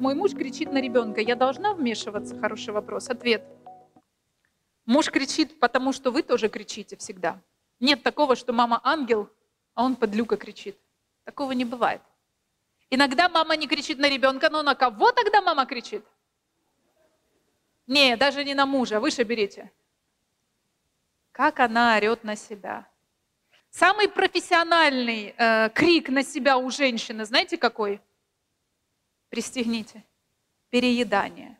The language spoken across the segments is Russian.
Мой муж кричит на ребенка. Я должна вмешиваться? Хороший вопрос. Ответ. Муж кричит, потому что вы тоже кричите всегда. Нет такого, что мама ангел, а он под люка кричит. Такого не бывает. Иногда мама не кричит на ребенка, но на кого тогда мама кричит? Не, даже не на мужа, выше берите. Как она орет на себя. Самый профессиональный э, крик на себя у женщины, знаете какой? Пристегните. Переедание.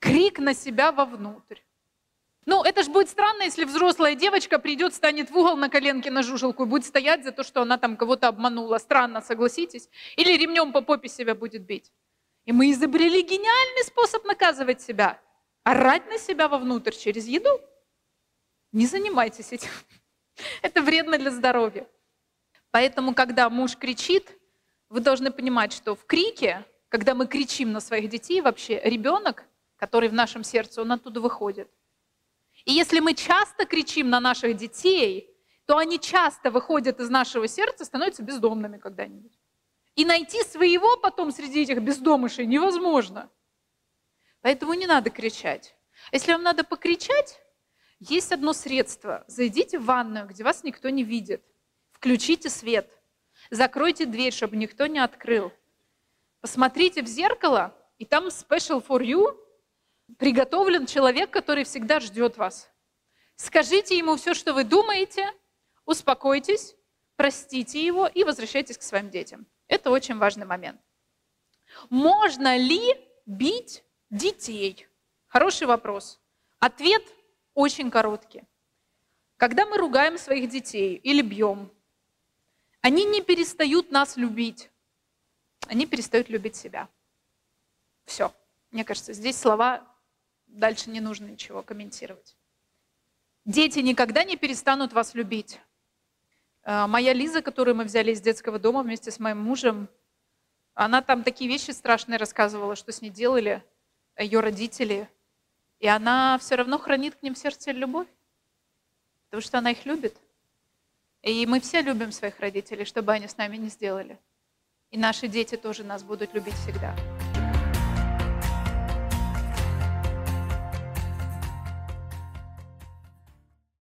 Крик на себя вовнутрь. Ну, это же будет странно, если взрослая девочка придет, станет в угол на коленке на жужелку и будет стоять за то, что она там кого-то обманула. Странно, согласитесь? Или ремнем по попе себя будет бить. И мы изобрели гениальный способ наказывать себя. Орать на себя вовнутрь через еду. Не занимайтесь этим. Это вредно для здоровья. Поэтому, когда муж кричит, вы должны понимать, что в крике, когда мы кричим на своих детей, вообще ребенок, который в нашем сердце, он оттуда выходит. И если мы часто кричим на наших детей, то они часто выходят из нашего сердца, становятся бездомными когда-нибудь. И найти своего потом среди этих бездомышей невозможно. Поэтому не надо кричать. Если вам надо покричать, есть одно средство. Зайдите в ванную, где вас никто не видит. Включите свет. Закройте дверь, чтобы никто не открыл. Посмотрите в зеркало, и там special for you приготовлен человек, который всегда ждет вас. Скажите ему все, что вы думаете, успокойтесь, простите его и возвращайтесь к своим детям. Это очень важный момент. Можно ли бить детей? Хороший вопрос. Ответ очень короткий. Когда мы ругаем своих детей или бьем, они не перестают нас любить, они перестают любить себя. Все. Мне кажется, здесь слова, дальше не нужно ничего комментировать. Дети никогда не перестанут вас любить. Э, моя Лиза, которую мы взяли из детского дома вместе с моим мужем, она там такие вещи страшные рассказывала, что с ней делали ее родители – и она все равно хранит к ним в сердце любовь, потому что она их любит. И мы все любим своих родителей, что бы они с нами не сделали. И наши дети тоже нас будут любить всегда.